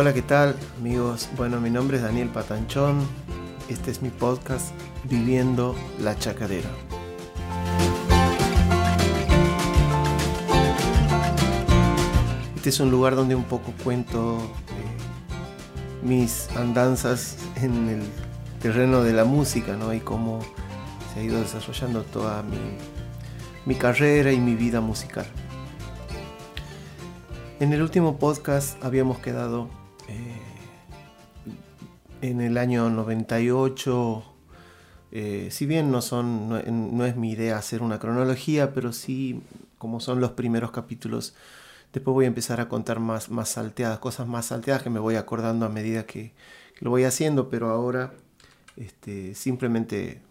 Hola, ¿qué tal amigos? Bueno, mi nombre es Daniel Patanchón. Este es mi podcast Viviendo la Chacadera. Este es un lugar donde un poco cuento eh, mis andanzas en el terreno de la música, ¿no? Y cómo se ha ido desarrollando toda mi, mi carrera y mi vida musical. En el último podcast habíamos quedado en el año 98, eh, si bien no, son, no, es mi idea hacer una cronología, pero sí como son los primeros capítulos, después voy a empezar a contar más, más salteadas, cosas más salteadas que me voy acordando a medida que, lo voy haciendo, pero ahora este, simplemente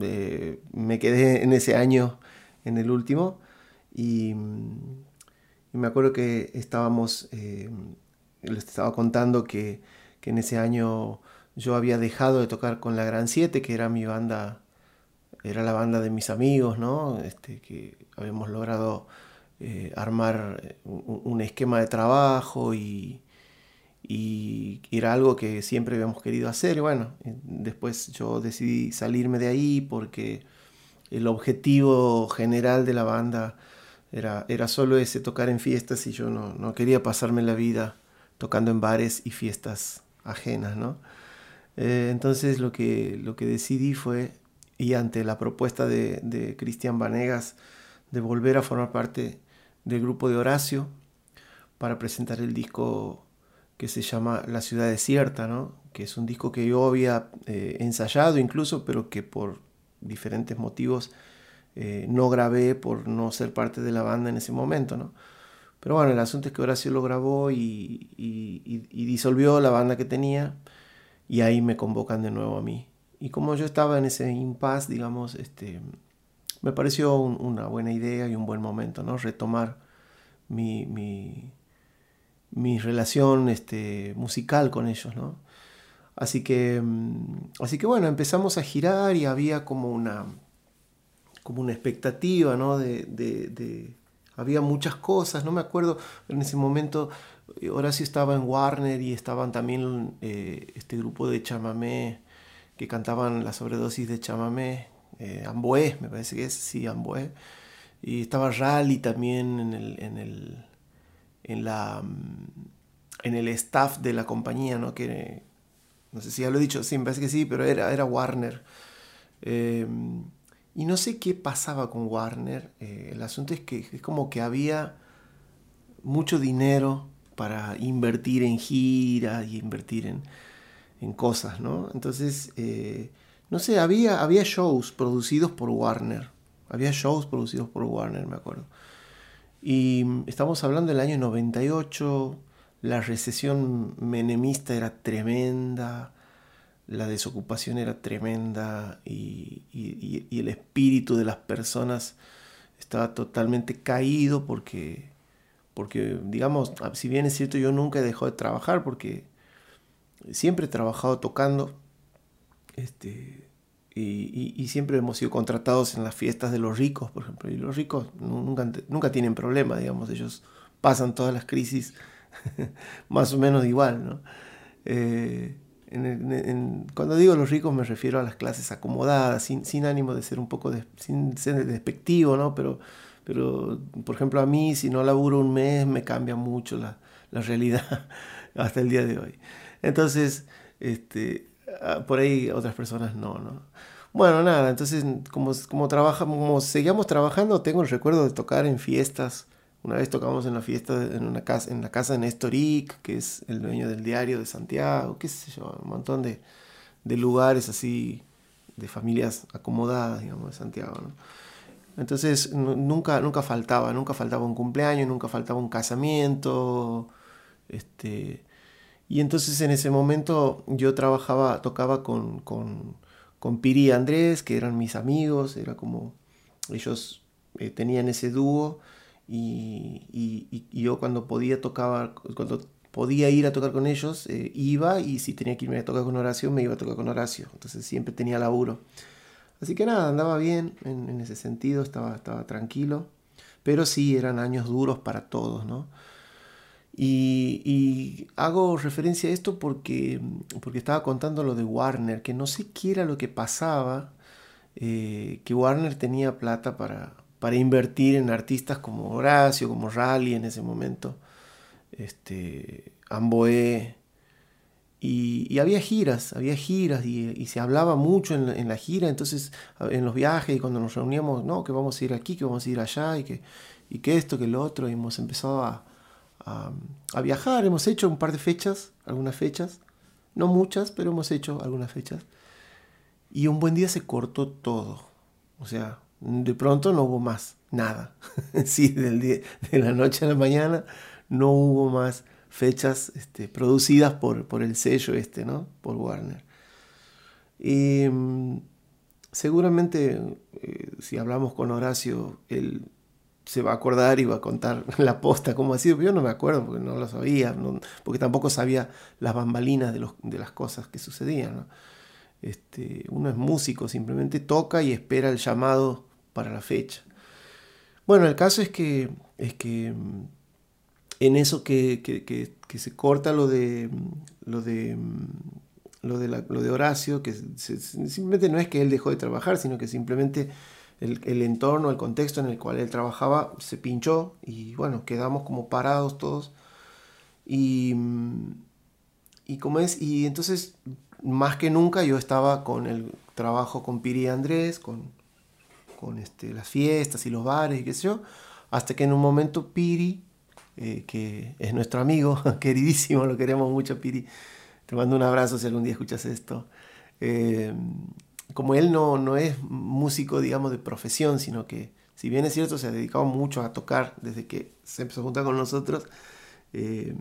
eh, me quedé en ese año, en el último, y, me acuerdo que estábamos, eh, les estaba contando que, que en ese año yo había dejado de tocar con la Gran 7, que era mi banda, era la banda de mis amigos, ¿no? Este, que habíamos logrado eh, armar eh, un, esquema de trabajo y, y, era algo que siempre habíamos querido hacer. Y bueno, eh, después yo decidí salirme de ahí porque el objetivo general de la banda era, era solo ese, tocar en fiestas y yo no, no quería pasarme la vida tocando en bares y fiestas ajenas, ¿no? Eh, entonces lo que, lo que decidí fue, y ante la propuesta de, Cristian Vanegas, de volver a formar parte del grupo de Horacio para presentar el disco que se llama La ciudad desierta, ¿no? que es un disco que yo había eh, ensayado incluso, pero que por diferentes motivos eh, no grabé por no ser parte de la banda en ese momento. ¿no? Pero bueno, el asunto es que Horacio lo grabó y, y disolvió la banda que tenía y ahí me convocan de nuevo a mí. Y como yo estaba en ese impasse, digamos, este, me pareció una buena idea y un buen momento, ¿no? Retomar mi, mi, mi relación este, musical con ellos, ¿no? Así que, mm, así que bueno, empezamos a girar y había como una, como una expectativa, ¿no? de, de, había muchas cosas, no me acuerdo en ese momento Horacio estaba en Warner y estaban también eh, este grupo de chamamé que cantaban la sobredosis de chamamé, eh, me parece que es, sí, Ambué. Y estaba Rally también en el, en el, en la, mm, en el staff de la compañía, ¿no? Que, no sé si ya lo he dicho, sí, me parece que sí, pero era, era Warner. Em, y no sé qué pasaba con Warner. Eh, el asunto es que es como que había mucho dinero para invertir en giras y invertir en, cosas, ¿no? Entonces, eh, no sé, había, había shows producidos por Warner. Había shows producidos por Warner, me acuerdo. Y estamos hablando del año 98, la recesión menemista era tremenda, la desocupación era tremenda y, el espíritu de las personas estaba totalmente caído porque porque, digamos, si bien es cierto, yo nunca he dejado de trabajar porque siempre he trabajado tocando. Este, y, siempre hemos sido contratados en las fiestas de los ricos, por ejemplo. Y los ricos nunca, nunca tienen problema, digamos, ellos pasan todas las crisis más o menos igual, ¿no? Eh, cuando digo los ricos me refiero a las clases acomodadas, sin, sin ánimo de ser un poco, de, sin ser despectivo, ¿no? Pero pero, por ejemplo, a mí, si no laburo un mes, me cambia mucho la, la realidad hasta el día de hoy. Entonces, este, ah, por ahí otras personas no, ¿no? Bueno, nada, entonces, como, como, como seguíamos trabajando, tengo el recuerdo de tocar en fiestas. Una vez tocamos en la fiesta, en, una casa, en la casa de Nestoric, que es el dueño del diario de Santiago, qué sé un montón de, de lugares así, de familias acomodadas, digamos, de Santiago. Entonces nunca, nunca faltaba, nunca faltaba un cumpleaños, nunca faltaba un casamiento. Este, y entonces en ese momento yo trabajaba, tocaba con, con, con Piri y Andrés, que eran mis amigos, era como ellos eh, tenían ese dúo y, yo cuando podía tocar, cuando podía ir a tocar con ellos, eh, iba y si tenía que irme a tocar con Horacio, me iba a tocar con Horacio. Entonces siempre tenía laburo. Así que nada, andaba bien en, ese sentido, estaba, estaba tranquilo, pero sí eran años duros para todos, ¿no? Y, hago referencia a esto porque, porque estaba contando lo de Warner, que no sé qué era lo que pasaba, eh, que Warner tenía plata para, para invertir en artistas como Horacio, como Rally en ese momento, este, Amboé, y, había giras, había giras y, se hablaba mucho en la, gira, entonces en los viajes y cuando nos reuníamos, no, que vamos a ir aquí, que vamos a ir allá y que, y que esto, que lo otro, y hemos empezado a, a, viajar, hemos hecho un par de fechas, algunas fechas, no muchas, pero hemos hecho algunas fechas. Y un buen día se cortó todo, o sea, de pronto no hubo más, nada. sí, del día, de la noche a la mañana no hubo más fechas este, producidas por, por, el sello este, ¿no? Por Warner. Y mm, seguramente eh, si hablamos con Horacio, él se va a acordar y va a contar la posta cómo ha sido. Yo no me acuerdo porque no lo sabía, porque tampoco sabía las bambalinas de, los, de las cosas que sucedían. Este, uno es músico, simplemente toca y espera el llamado para la fecha. Bueno, el caso es que, es que mm, en eso que, se corta lo de lo de lo de, lo de Horacio, que simplemente no es que él dejó de trabajar, sino que simplemente el, entorno, el contexto en el cual él trabajaba se pinchó y bueno, quedamos como parados todos. Y, y como es, y entonces más que nunca yo estaba con el trabajo con Piri y Andrés, con, con este, las fiestas y los bares y qué sé yo, hasta que en un momento Piri eh, que es nuestro amigo, queridísimo, lo queremos mucho, Piri. Te mando un abrazo si algún día escuchas esto. Eh, como él no, no es músico, digamos, de profesión, sino que, si bien es cierto, se ha dedicado mucho a tocar desde que se empezó a juntar con nosotros, eh,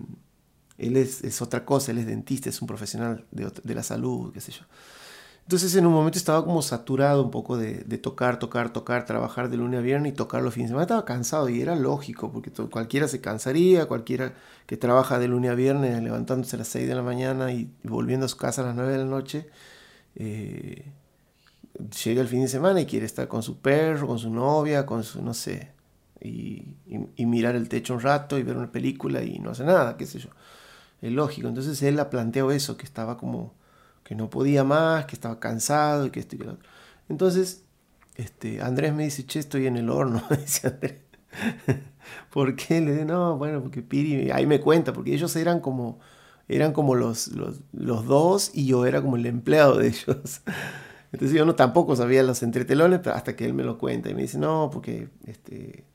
él es, es, otra cosa, él es dentista, es un profesional de, de la salud, qué sé yo. Entonces en un momento estaba como saturado un poco de, tocar, tocar, tocar, trabajar de lunes a viernes y tocar los fines de semana. Estaba cansado y era lógico, porque cualquiera se cansaría, cualquiera que trabaja de lunes a viernes levantándose a las 6 de la mañana y volviendo a su casa a las 9 de la noche, eh, llega el fin de semana y quiere estar con su perro, con su novia, con su, no sé, y, mirar el techo un rato y ver una película y no hace nada, qué sé yo. Es lógico. Entonces él la planteó eso, que estaba como que no podía más, que estaba cansado y que esto y que lo otro. Entonces, este, Andrés me dice, che, estoy en el horno, dice Andrés. ¿Por qué? Le digo, no, bueno, porque Piri, ahí me cuenta, porque ellos eran como, eran como los, los, los dos y yo era como el empleado de ellos. Entonces yo no tampoco sabía los entretelones, pero hasta que él me lo cuenta y me dice, no, porque este,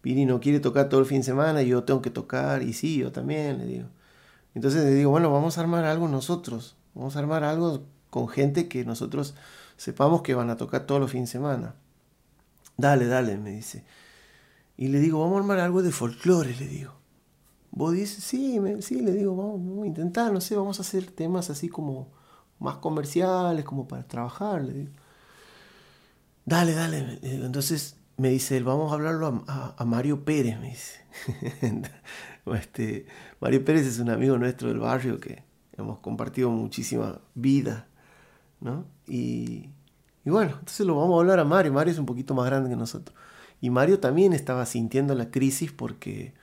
Piri no quiere tocar todo el fin de semana y yo tengo que tocar, y sí, yo también, le digo. Entonces le digo, bueno, vamos a armar algo nosotros. Vamos a armar algo con gente que nosotros sepamos que van a tocar todos los fines de semana. Dale, dale, me dice. Y le digo, vamos a armar algo de folclore, le digo. Vos dices, sí, sí, le digo, vamos, a intentar, no sé, vamos a hacer temas así como más comerciales, como para trabajar, le digo. Dale, dale. Entonces me dice él, vamos a hablarlo a, a Mario Pérez, me dice. este, Mario Pérez es un amigo nuestro del barrio que, hemos compartido muchísima vida, ¿no? Y, bueno, entonces lo vamos a hablar a Mario. Mario es un poquito más grande que nosotros. Y Mario también estaba sintiendo la crisis porque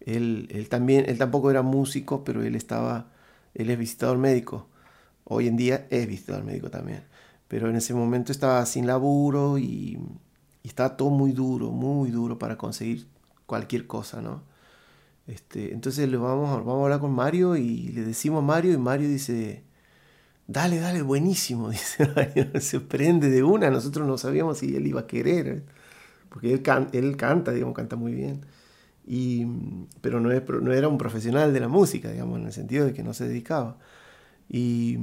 él, él también, él tampoco era músico, pero él estaba, él es visitador médico. Hoy en día es visitador médico también. Pero en ese momento estaba sin laburo y, y estaba todo muy duro, muy duro para conseguir cualquier cosa, ¿no? Este, entonces le vamos, vamos a hablar con Mario y le decimos a Mario y Mario dice, dale, dale, buenísimo, dice Mario, se prende de una, nosotros no sabíamos si él iba a querer, porque él, él canta, digamos, canta muy bien, y, pero no, es, no era un profesional de la música, digamos, en el sentido de que no se dedicaba. Y,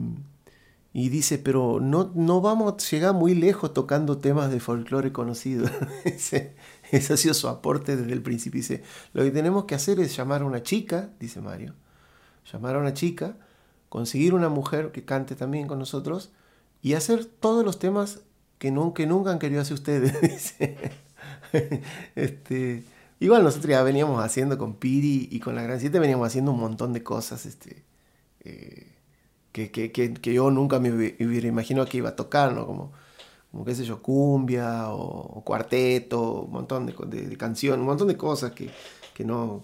y dice, pero no, no vamos a llegar muy lejos tocando temas de folclore conocidos. Ese ha sido su aporte desde el principio. Dice, lo que tenemos que hacer es llamar a una chica, dice Mario, llamar a una chica, conseguir una mujer que cante también con nosotros y hacer todos los temas que, nunca han querido hacer ustedes. Este, igual nosotros ya veníamos haciendo con Piri y con la Gran Siete, veníamos haciendo un montón de cosas este, eh, que, que, que, yo nunca me hubiera imaginado que iba a tocar, ¿no? Como como qué sé yo, cumbia o, cuarteto, un montón de, de, canciones, un montón de cosas que, que, no,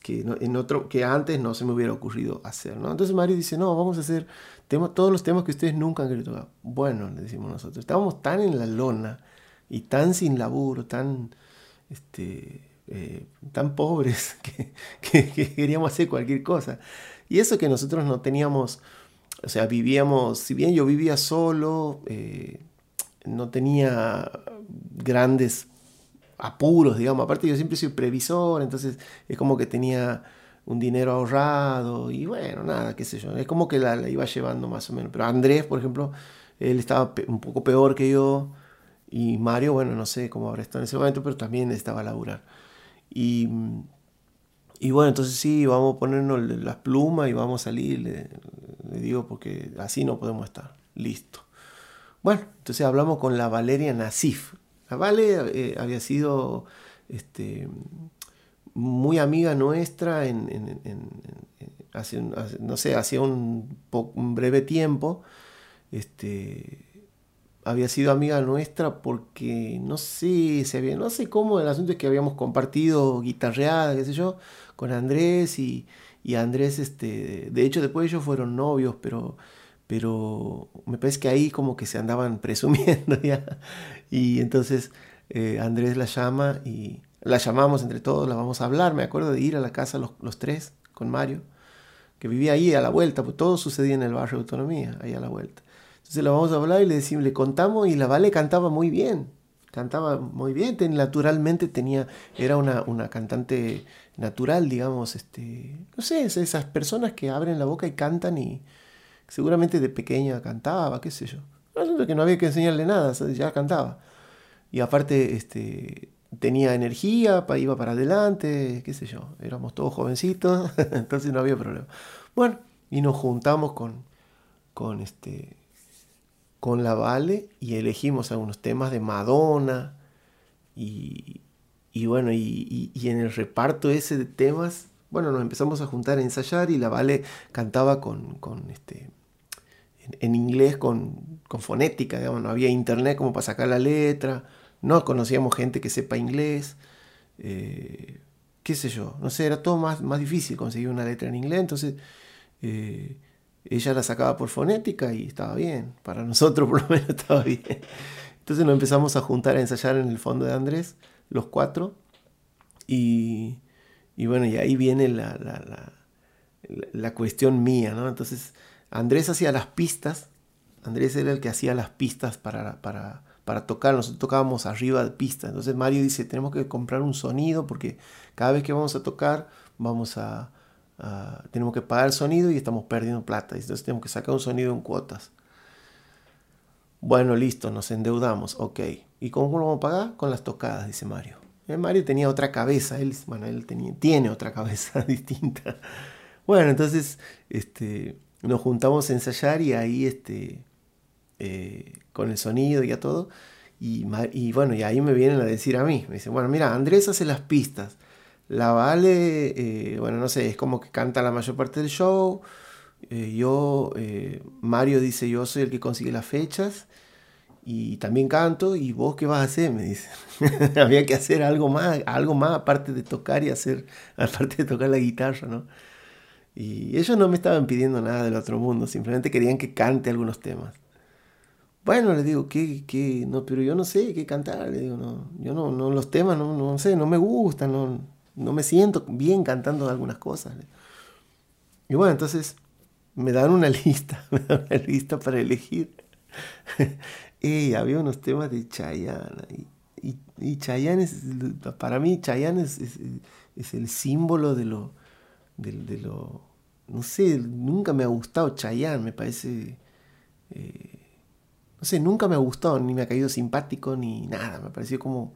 que, en otro, que antes no se me hubiera ocurrido hacer, ¿no? Entonces Mario dice, no, vamos a hacer todos los temas que ustedes nunca han querido tocar. Bueno, le decimos nosotros, estábamos tan en la lona y tan sin laburo, tan, este, eh, tan pobres que, queríamos hacer cualquier cosa. Y eso que nosotros no teníamos, o sea, vivíamos, si bien yo vivía solo, eh, no tenía grandes apuros, digamos. Aparte yo siempre soy previsor, entonces es como que tenía un dinero ahorrado y bueno, nada, qué sé yo. Es como que la, iba llevando más o menos. Pero Andrés, por ejemplo, él estaba un poco peor que yo y Mario, bueno, no sé cómo habrá estado en ese momento, pero también necesitaba laburar. Y, y bueno, entonces sí, vamos a ponernos las plumas y vamos a salir, le, le digo, porque así no podemos estar. Listo. Bueno, entonces hablamos con la Valeria Nasif, Vale eh, había sido este, muy amiga nuestra en, hace, no sé, hacía un, breve tiempo. Este, había sido amiga nuestra porque no sé, se había, no sé cómo, el asunto es que habíamos compartido guitarreada, qué sé yo, con Andrés y, y Andrés, este, de hecho después ellos fueron novios, pero pero me parece que ahí como que se andaban presumiendo ya. Y entonces eh, Andrés la llama y la llamamos entre todos, la vamos a hablar. Me acuerdo de ir a la casa los, tres con Mario, que vivía ahí a la vuelta, pues todo sucedía en el barrio de Autonomía, ahí a la vuelta. Entonces la vamos a hablar y le decimos, le contamos y la Vale cantaba muy bien, cantaba muy bien, naturalmente tenía, era una, una, cantante natural, digamos, este, no sé, esas personas que abren la boca y cantan y, Seguramente de pequeña cantaba, qué sé yo. No, que no había que enseñarle nada, ya cantaba. Y aparte este, tenía energía, iba para adelante, qué sé yo. Éramos todos jovencitos, entonces no había problema. Bueno, y nos juntamos con, con, este, con la Vale y elegimos algunos temas de Madonna. Y, bueno, y, y, en el reparto ese de temas, bueno, nos empezamos a juntar a ensayar y la Vale cantaba con, con este, en inglés con, fonética, digamos, no había internet como para sacar la letra, no conocíamos gente que sepa inglés, eh, qué sé yo, no sé, era todo más, más difícil conseguir una letra en inglés, entonces eh, ella la sacaba por fonética y estaba bien, para nosotros por lo menos estaba bien. Entonces nos empezamos a juntar a ensayar en el fondo de Andrés, los cuatro, y, bueno, y ahí viene la, la, la cuestión mía, ¿no? Entonces Andrés hacía las pistas, Andrés era el que hacía las pistas para, para, para tocar, nosotros tocábamos arriba de pistas, entonces Mario dice, tenemos que comprar un sonido porque cada vez que vamos a tocar vamos a, tenemos que pagar el sonido y estamos perdiendo plata, entonces tenemos que sacar un sonido en cuotas. Bueno, listo, nos endeudamos, ok. ¿Y cómo lo vamos a pagar? Con las tocadas, dice Mario. Eh, Mario tenía otra cabeza, él, bueno, él tenía, tiene otra cabeza distinta. Bueno, entonces, este, nos juntamos a ensayar y ahí este, eh, con el sonido y a todo. Y, bueno, y ahí me vienen a decir a mí, me dicen, bueno, mira, Andrés hace las pistas, la Vale, eh, bueno, no sé, es como que canta la mayor parte del show, eh, yo, Mario dice, yo soy el que consigue las fechas y también canto, y vos qué vas a hacer, me dice. Había que hacer algo más, algo más aparte de tocar y hacer, aparte de tocar la guitarra, ¿no? Y ellos no me estaban pidiendo nada del otro mundo, simplemente querían que cante algunos temas. Bueno, le digo, ¿qué, qué? No, pero yo no sé qué cantar, le digo, no, yo no, no los temas, no, no sé, no me gustan, no, no me siento bien cantando algunas cosas. Y bueno, entonces me dan una lista, me dan una lista para elegir. y había unos temas de Chayanne. Y, y, Chayanne es, para mí, Chayanne es, es el símbolo de lo, de, lo... No sé, nunca me ha gustado Chayanne, me parece... Eh, no sé, nunca me ha gustado, ni me ha caído simpático, ni nada, me pareció como,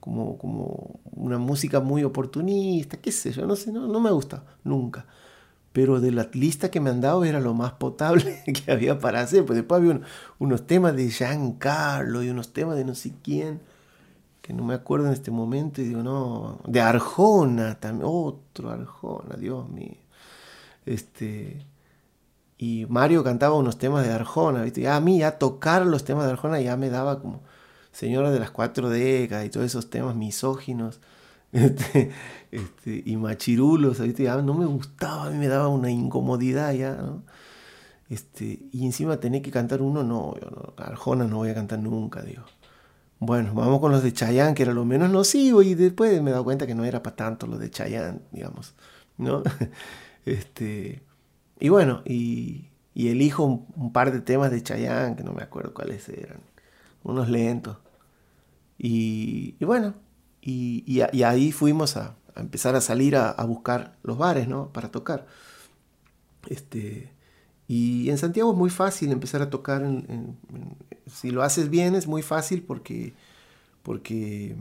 como, como una música muy oportunista, qué sé yo, no sé, no, no me ha gustado, nunca. Pero de la lista que me han dado era lo más potable que había para hacer, pues después había unos temas de Giancarlo y unos temas de no sé quién que no me acuerdo en este momento, y digo, no, de Arjona también, otro Arjona, Dios mío. Este, y Mario cantaba unos temas de Arjona, ¿viste? Y a mí ya tocar los temas de Arjona ya me daba como Señora de las Cuatro Décadas y todos esos temas misóginos. este, este, y machirulos, ah, no me gustaba, a mí me daba una incomodidad ya, Este, y encima tenía que cantar uno, no, yo no, Arjona no voy a cantar nunca, digo. Bueno, vamos con los de Chayanne, que era lo menos nocivo, y después me he dado cuenta que no era para tanto los de Chayanne, digamos, ¿no? este, y bueno, y, y elijo un, par de temas de Chayanne, que no me acuerdo cuáles eran, unos lentos. Y, bueno, y, ahí fuimos a, empezar a salir a, buscar los bares, ¿no? Para tocar. Este, y en Santiago es muy fácil empezar a tocar. Si lo haces bien es muy fácil porque, porque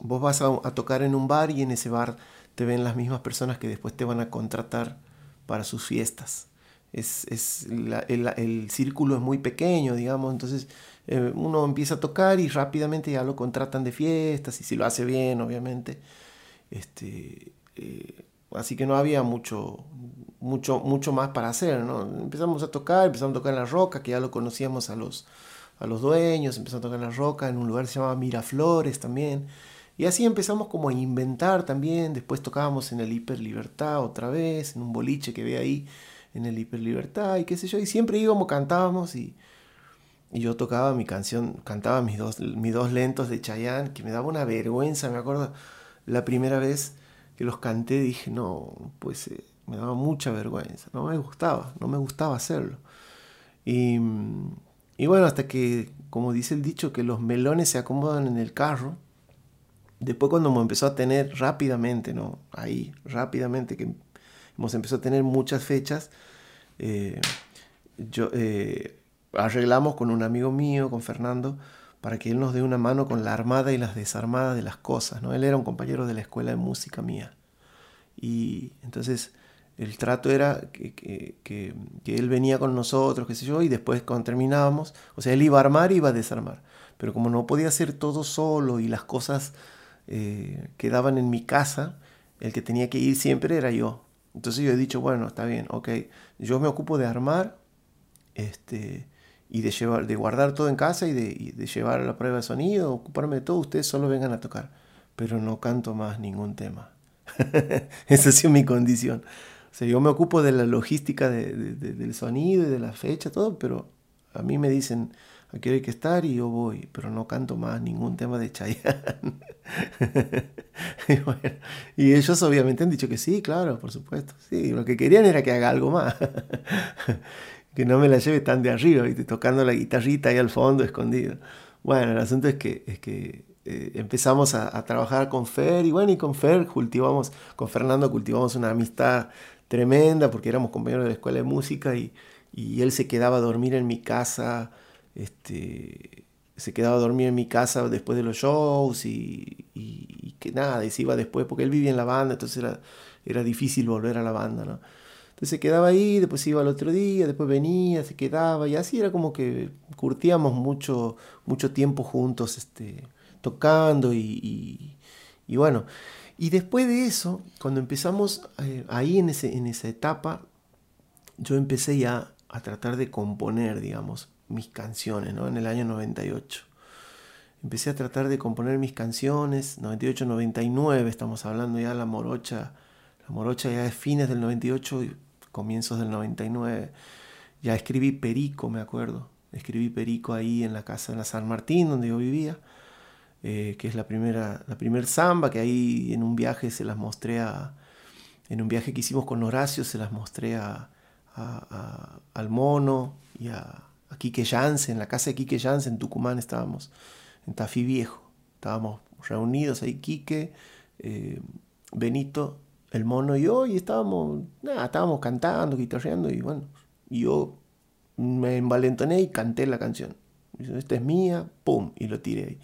vos vas a, tocar en un bar y en ese bar te ven las mismas personas que después te van a contratar para sus fiestas. Es, el, círculo es muy pequeño, digamos, entonces eh, uno empieza a tocar y rápidamente ya lo contratan de fiestas y si lo hace bien, obviamente. Este, eh, así que no había mucho, mucho, mucho más para hacer, ¿no? Empezamos a tocar, empezamos a tocar en La Roca, que ya lo conocíamos a los, a los dueños, empezamos a tocar La Roca, en un lugar que se llamaba Miraflores también. Y así empezamos como a inventar también, después tocábamos en el Hiper Libertad otra vez, en un boliche que ve ahí, en el Hiper Libertad y qué sé yo, y siempre íbamos, cantábamos y, y yo tocaba mi canción, cantaba mis dos, mis dos lentos de Chayanne, que me daba una vergüenza, me acuerdo la primera vez que los canté dije, no, pues eh, me daba mucha vergüenza, no me gustaba, no me gustaba hacerlo. Y, y, bueno, hasta que, como dice el dicho, que los melones se acomodan en el carro, después cuando me empezó a tener rápidamente, ¿no? Ahí, rápidamente, que hemos empezado a tener muchas fechas, eh, yo, eh, arreglamos con un amigo mío, con Fernando, para que él nos dé una mano con la armada y las desarmadas de las cosas. ¿no? Él era un compañero de la escuela de música mía. Y entonces el trato era que, él venía con nosotros, qué sé yo, y después cuando terminábamos, o sea, él iba a armar y iba a desarmar. Pero como no podía hacer todo solo y las cosas eh, quedaban en mi casa, el que tenía que ir siempre era yo. Entonces yo he dicho, bueno, está bien, ok, yo me ocupo de armar este, y de, llevar, de guardar todo en casa y de, de llevar la prueba de sonido, ocuparme de todo, ustedes solo vengan a tocar, pero no canto más ningún tema. Esa ha sido mi condición. Sea, yo me ocupo de la logística del sonido y de la fecha, todo, pero a mí me dicen, aquí hay que estar y yo voy, pero no canto más ningún tema de Chayanne. y, ellos obviamente han dicho que sí, claro, por supuesto. Sí, lo que querían era que haga algo más. que no me la lleve tan de arriba, y tocando la guitarrita ahí al fondo, escondido. Bueno, el asunto es que, es que eh, empezamos a, trabajar con Fer y bueno, y con Fer cultivamos, con Fernando cultivamos una amistad tremenda porque éramos compañeros de la escuela de música y, y él se quedaba a dormir en mi casa, este, se quedaba a dormir en mi casa después de los shows y, y, que nada, y se iba después porque él vivía en la banda, entonces era, era difícil volver a la banda, ¿no? Entonces se quedaba ahí, después se iba al otro día, después venía, se quedaba y así era como que curtíamos mucho, mucho tiempo juntos este, tocando y, y, bueno. Y después de eso, cuando empezamos eh, ahí en, ese, en esa etapa, yo empecé ya a tratar de componer, digamos, mis canciones, ¿no? En el año 98. Empecé a tratar de componer mis canciones, 98, 99, estamos hablando ya de la morocha, la morocha ya es fines del 98 y comienzos del 99. Ya escribí Perico, me acuerdo. Escribí Perico ahí en la casa de la San Martín, donde yo vivía, eh, que es la primera, la primer samba, que ahí en un viaje se las mostré a, en un viaje que hicimos con Horacio, se las mostré a, al mono y a, Quique Jansen, en la casa de Quique Jansen, en Tucumán estábamos, en Tafí Viejo. Estábamos reunidos ahí, Quique, eh, Benito, el mono y yo, y estábamos, nada, estábamos cantando, guitarreando, y bueno, yo me envalentoné y canté la canción. Esta es mía, pum, y lo tiré ahí.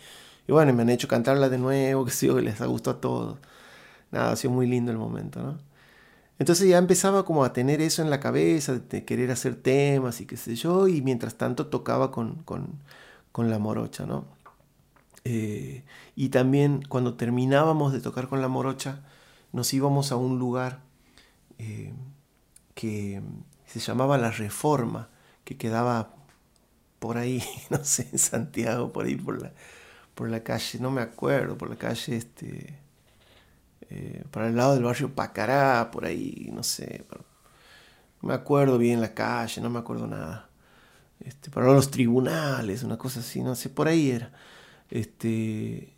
Y bueno, me han hecho cantarla de nuevo, que sé que les ha gustado a todos. Nada, ha sido muy lindo el momento, ¿no? Entonces ya empezaba como a tener eso en la cabeza, de querer hacer temas y qué sé yo, y mientras tanto tocaba con, la morocha, ¿no? Eh, y también cuando terminábamos de tocar con la morocha, nos íbamos a un lugar eh, que se llamaba La Reforma, que quedaba por ahí, no sé, en Santiago, por ahí por la, por la calle, no me acuerdo, por la calle este eh, para el lado del barrio Pacará, por ahí, no sé, no me acuerdo bien la calle, no me acuerdo nada. Este, para los tribunales, una cosa así, no sé, por ahí era. Este,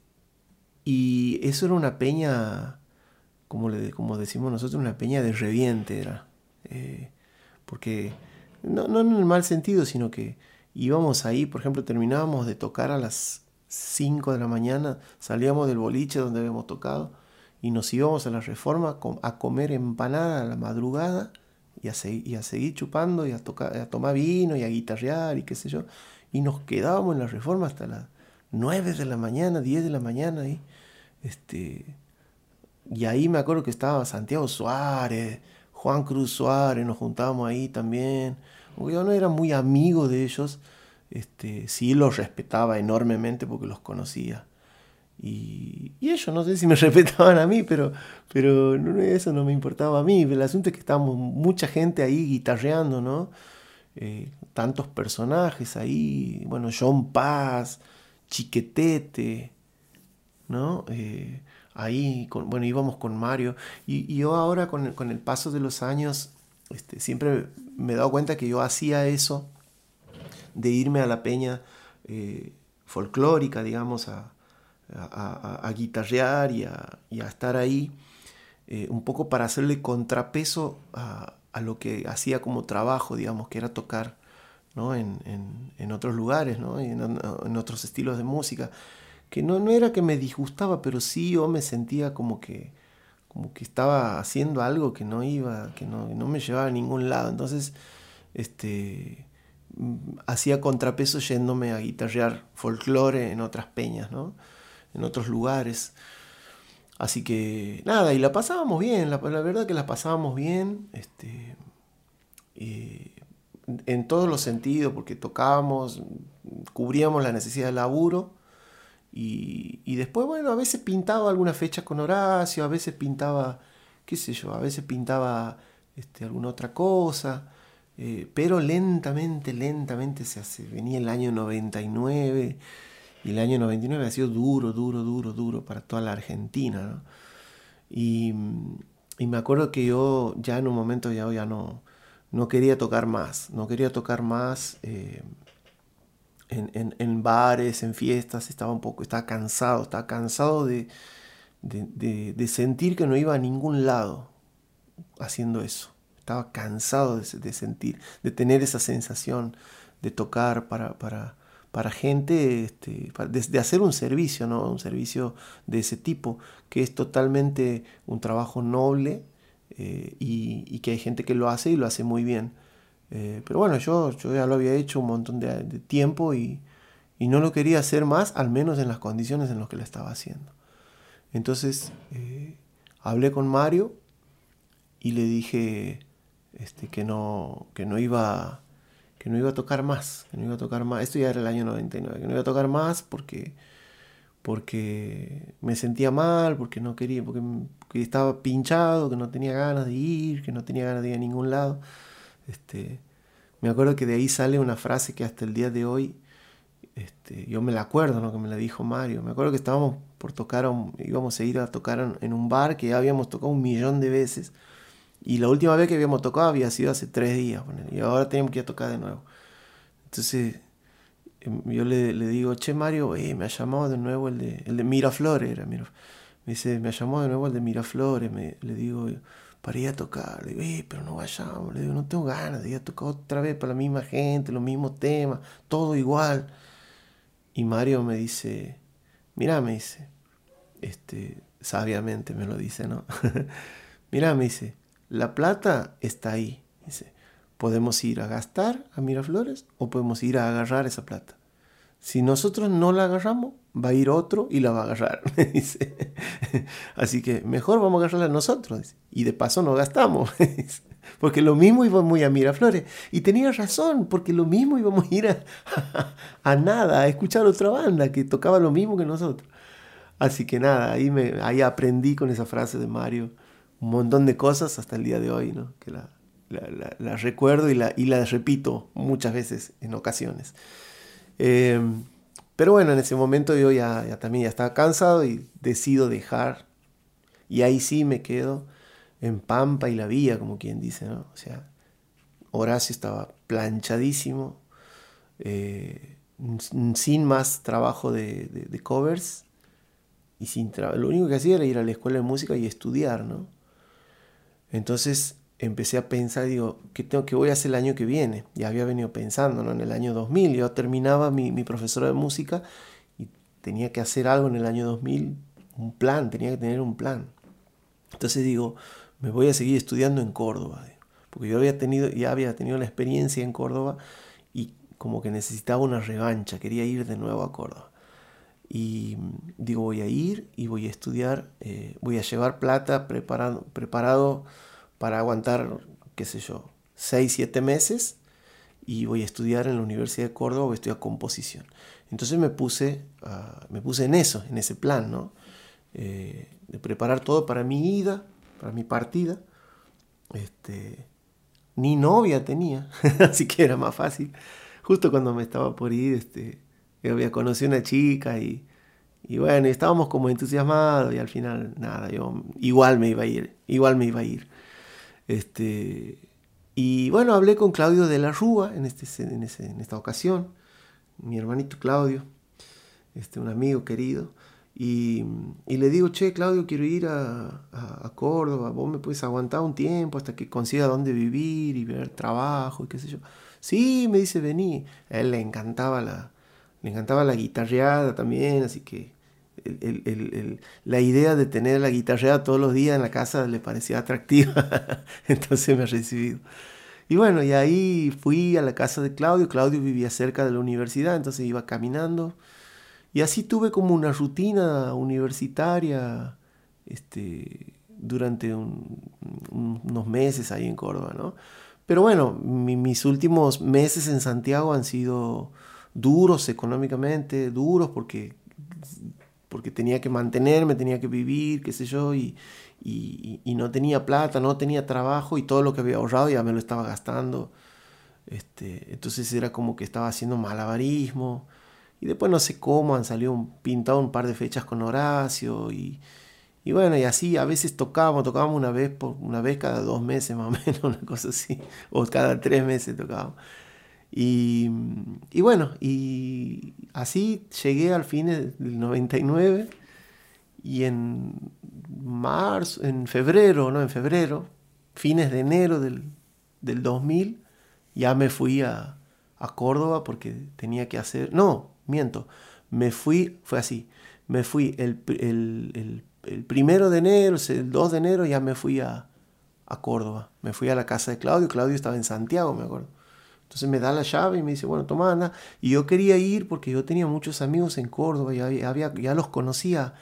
y eso era una peña, como, le, como decimos nosotros, una peña de reviente era. Eh, porque, no, no en el mal sentido, sino que íbamos ahí, por ejemplo, terminábamos de tocar a las 5 de la mañana, salíamos del boliche donde habíamos tocado y nos íbamos a la reforma a comer empanada a la madrugada y a, y a seguir chupando y a, a tomar vino y a guitarrear y qué sé yo. Y nos quedábamos en la reforma hasta las 9 de la mañana, 10 de la mañana. Y, este, y ahí me acuerdo que estaba Santiago Suárez, Juan Cruz Suárez, nos juntábamos ahí también. Yo no era muy amigo de ellos, este, sí los respetaba enormemente porque los conocía. Y, ellos no sé si me respetaban a mí, pero, pero eso no me importaba a mí. El asunto es que estábamos mucha gente ahí guitarreando, ¿no? Eh, tantos personajes ahí, bueno, John Paz, Chiquetete, ¿no? Eh, ahí, bueno, íbamos con Mario. Y, yo ahora con el, con el, paso de los años, este, siempre me he dado cuenta que yo hacía eso de irme a la peña eh, folclórica, digamos, a, a, guitarrear y a, estar ahí, eh, un poco para hacerle contrapeso a, lo que hacía como trabajo, digamos, que era tocar ¿no? en, otros lugares, ¿no? en, otros estilos de música, que no, no era que me disgustaba, pero sí yo me sentía como que, como que estaba haciendo algo que no iba, que no, no me llevaba a ningún lado. Entonces, este, hacía contrapeso yéndome a guitarrear folclore en otras peñas, ¿no? en otros lugares. Así que nada, y la pasábamos bien, la, verdad que la pasábamos bien, este, en todos los sentidos, porque tocábamos, cubríamos la necesidad de laburo, y, y, después, bueno, a veces pintaba alguna fecha con Horacio, a veces pintaba, qué sé yo, a veces pintaba este, alguna otra cosa, eh, pero lentamente, lentamente se hace, venía el año 99, y el año 99 ha sido duro, duro, duro, duro para toda la Argentina. Y, me acuerdo que yo ya en un momento ya, ya no, no quería tocar más, no quería tocar más eh, en, bares, en fiestas, estaba un poco, estaba cansado, estaba cansado de, de, sentir que no iba a ningún lado haciendo eso. Estaba cansado de, sentir, de tener esa sensación de tocar para, para, para gente, este, de, hacer un servicio, ¿no? Un servicio de ese tipo, que es totalmente un trabajo noble eh, y, que hay gente que lo hace y lo hace muy bien. Eh, pero bueno, yo, yo ya lo había hecho un montón de, tiempo y, no lo quería hacer más, al menos en las condiciones en las que lo estaba haciendo. Entonces eh, hablé con Mario y le dije este, que, no, que no iba que no iba a tocar más, que no iba a tocar más. Esto ya era el año 99, que no iba a tocar más porque, porque me sentía mal, porque no quería, porque, estaba pinchado, que no tenía ganas de ir, que no tenía ganas de ir a ningún lado. Este, me acuerdo que de ahí sale una frase que hasta el día de hoy, este, yo me la acuerdo, ¿no? que me la dijo Mario. Me acuerdo que estábamos por tocar, íbamos a ir a tocar en un bar que ya habíamos tocado un millón de veces y la última vez que habíamos tocado había sido hace tres días, y ahora tenemos que ir a tocar de nuevo. Entonces em, yo le, le digo, che Mario, eh, me ha llamado de nuevo el de, el de Miraflores, era Me dice, me llamado de nuevo el de Miraflores, me, le digo, para ir a tocar. Le digo, eh, pero no vayamos, le digo, no tengo ganas de ir a tocar otra vez para la misma gente, los mismos temas, todo igual. Y Mario me dice, mira, me dice, este, sabiamente me lo dice, ¿no? mira, me dice, la plata está ahí. Dice, podemos ir a gastar a Miraflores o podemos ir a agarrar esa plata. Si nosotros no la agarramos, va a ir otro y la va a agarrar. dice. Así que mejor vamos a agarrarla nosotros. Y de paso no gastamos. porque lo mismo íbamos a ir a Miraflores. Y tenía razón, porque lo mismo íbamos a ir a, nada, a escuchar otra banda que tocaba lo mismo que nosotros. Así que nada, ahí, me, ahí aprendí con esa frase de Mario un montón de cosas hasta el día de hoy, ¿no? que las la, recuerdo y, la, y las repito muchas veces en ocasiones. Em, pero bueno, en ese momento yo ya, ya, también ya estaba cansado y decido dejar. Y ahí sí me quedo en Pampa y la Vía, como quien dice, ¿no? O sea, Horacio estaba planchadísimo, eh, sin más trabajo de, covers, y sin lo único que hacía era ir a la escuela de música y estudiar, ¿no? Entonces empecé a pensar, digo, ¿qué, tengo, qué voy a hacer el año que viene? Ya había venido pensando, ¿no? En el año 2000, yo terminaba mi, mi profesora de música y tenía que hacer algo en el año 2000, un plan, tenía que tener un plan. Entonces digo, me voy a seguir estudiando en Córdoba, porque yo había tenido, ya había tenido la experiencia en Córdoba y como que necesitaba una revancha, quería ir de nuevo a Córdoba. Y digo, voy a ir y voy a estudiar, eh, voy a llevar plata preparado, preparado para aguantar, qué sé yo, 6, 7 meses y voy a estudiar en la Universidad de Córdoba, voy a estudiar composición. Entonces me puse, me puse en eso, en ese plan, ¿no? Eh, de preparar todo para mi ida, para mi partida. Este, ni novia tenía, así que era más fácil. Justo cuando me estaba por ir, este, yo había conocido a una chica y, y bueno, estábamos como entusiasmados y al final nada, yo igual me iba a ir, igual me iba a ir. Este, y bueno, hablé con Claudio de la Rúa en, este, en, esta ocasión, mi hermanito Claudio, este, un amigo querido. Y, le digo, che, Claudio, quiero ir a, a, Córdoba, vos me puedes aguantar un tiempo hasta que consiga dónde vivir y ver trabajo y qué sé yo. Sí, me dice, vení. A él le encantaba la, le encantaba la guitarreada también, así que la idea de tener la guitarra todos los días en la casa le parecía atractiva, entonces me ha recibido. Y bueno, y ahí fui a la casa de Claudio, Claudio vivía cerca de la universidad, entonces iba caminando, y así tuve como una rutina universitaria este, durante unos meses ahí en Córdoba, ¿no? Pero bueno, mis últimos meses en Santiago han sido duros económicamente, duros porque porque tenía que mantenerme, tenía que vivir, qué sé yo, y, no tenía plata, no tenía trabajo y todo lo que había ahorrado ya me lo estaba gastando. Este, entonces era como que estaba haciendo malabarismo. Y después no sé cómo han salido un, pintado un par de fechas con Horacio y, y bueno, y así a veces tocábamos, tocábamos una vez, por, una vez cada dos meses más o menos, una cosa así, o cada tres meses tocábamos. Y, bueno, y así llegué al fin del 99 y en marzo, en febrero, no, en febrero, fines de enero del, del 2000, ya me fui a, a, Córdoba porque tenía que hacer, no, miento, me fui, fue así, me fui el, el, el, primero de enero, el 2 de enero ya me fui a, a Córdoba, me fui a la casa de Claudio, Claudio estaba en Santiago, me acuerdo entonces me da la llave y me dice, bueno, toma, anda. Y yo quería ir porque yo tenía muchos amigos en Córdoba, ya, había, ya los conocía,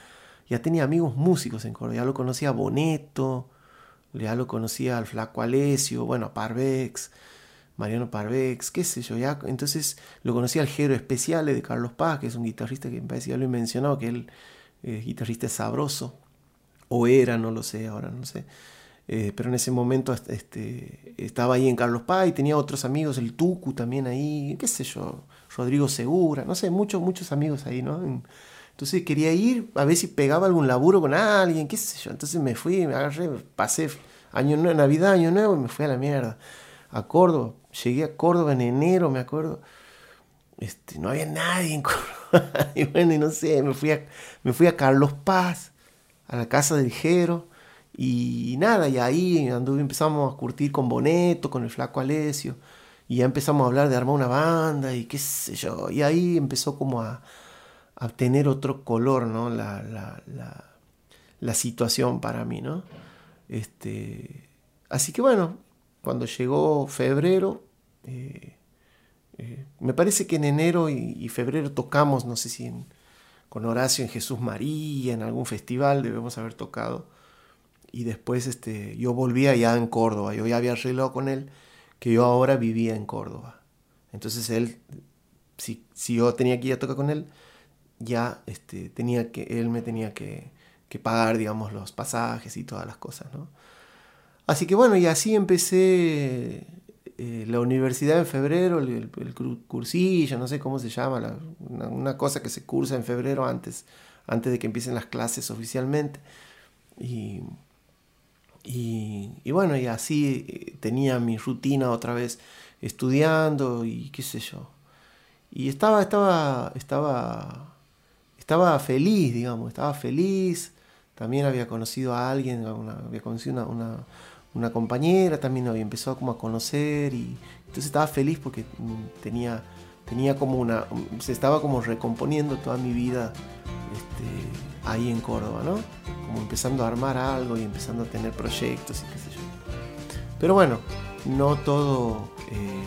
ya tenía amigos músicos en Córdoba, ya lo conocía a Boneto, ya lo conocía al Flaco Alesio, bueno, a Parvex, Mariano Parvex, qué sé yo, ya. Entonces lo conocía al Jero Especial de Carlos Paz, que es un guitarrista que me parece ya lo he mencionado, que él es guitarrista sabroso, o era, no lo sé, ahora no sé. Eh, pero en ese momento este, estaba ahí en Carlos Paz y tenía otros amigos, el Tucu también ahí, qué sé yo, Rodrigo Segura, no sé, muchos, muchos amigos ahí, ¿no? Entonces quería ir a ver si pegaba algún laburo con alguien, qué sé yo. Entonces me fui, me agarré, pasé año nuevo, Navidad, Año Nuevo y me fui a la mierda. A Córdoba. Llegué a Córdoba en enero, me acuerdo. Este, no había nadie en Córdoba. y bueno, y no sé, me fui a, me fui a Carlos Paz, a la casa del Jero. Y nada, y ahí empezamos a curtir con Boneto, con el flaco Alesio, y ya empezamos a hablar de armar una banda y qué sé yo, y ahí empezó como a, tener otro color, ¿no? La, la, la, situación para mí, ¿no? Este, así que bueno, cuando llegó febrero, eh, eh, me parece que en enero y, febrero tocamos, no sé si con Horacio en Jesús María, en algún festival debemos haber tocado y después este, yo volvía ya en Córdoba, yo ya había arreglado con él que yo ahora vivía en Córdoba. Entonces él, si, si yo tenía que ir a tocar con él, ya este, tenía que, él me tenía que, que, pagar, digamos, los pasajes y todas las cosas, ¿no? Así que bueno, y así empecé eh, la universidad en febrero, el, cursillo, no sé cómo se llama, una, una, cosa que se cursa en febrero antes, antes de que empiecen las clases oficialmente. Y, y, bueno, y así eh, tenía mi rutina otra vez estudiando y qué sé yo. Y estaba, estaba, estaba, estaba feliz, digamos, estaba feliz. También había conocido a alguien, había conocido una, una, compañera, también había empezado como a conocer y entonces estaba feliz porque tenía, tenía como una, se estaba como recomponiendo toda mi vida este, ahí en Córdoba, ¿no? Empezando a armar algo y empezando a tener proyectos y qué sé yo. Pero bueno, no todo eh,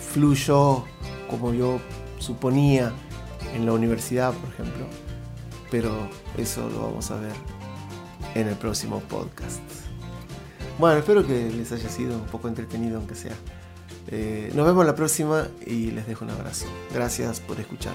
fluyó como yo suponía en la universidad, por ejemplo. Pero eso lo vamos a ver en el próximo podcast. Bueno, espero que les haya sido un poco entretenido, aunque sea. Eh, nos vemos la próxima y les dejo un abrazo. Gracias por escuchar.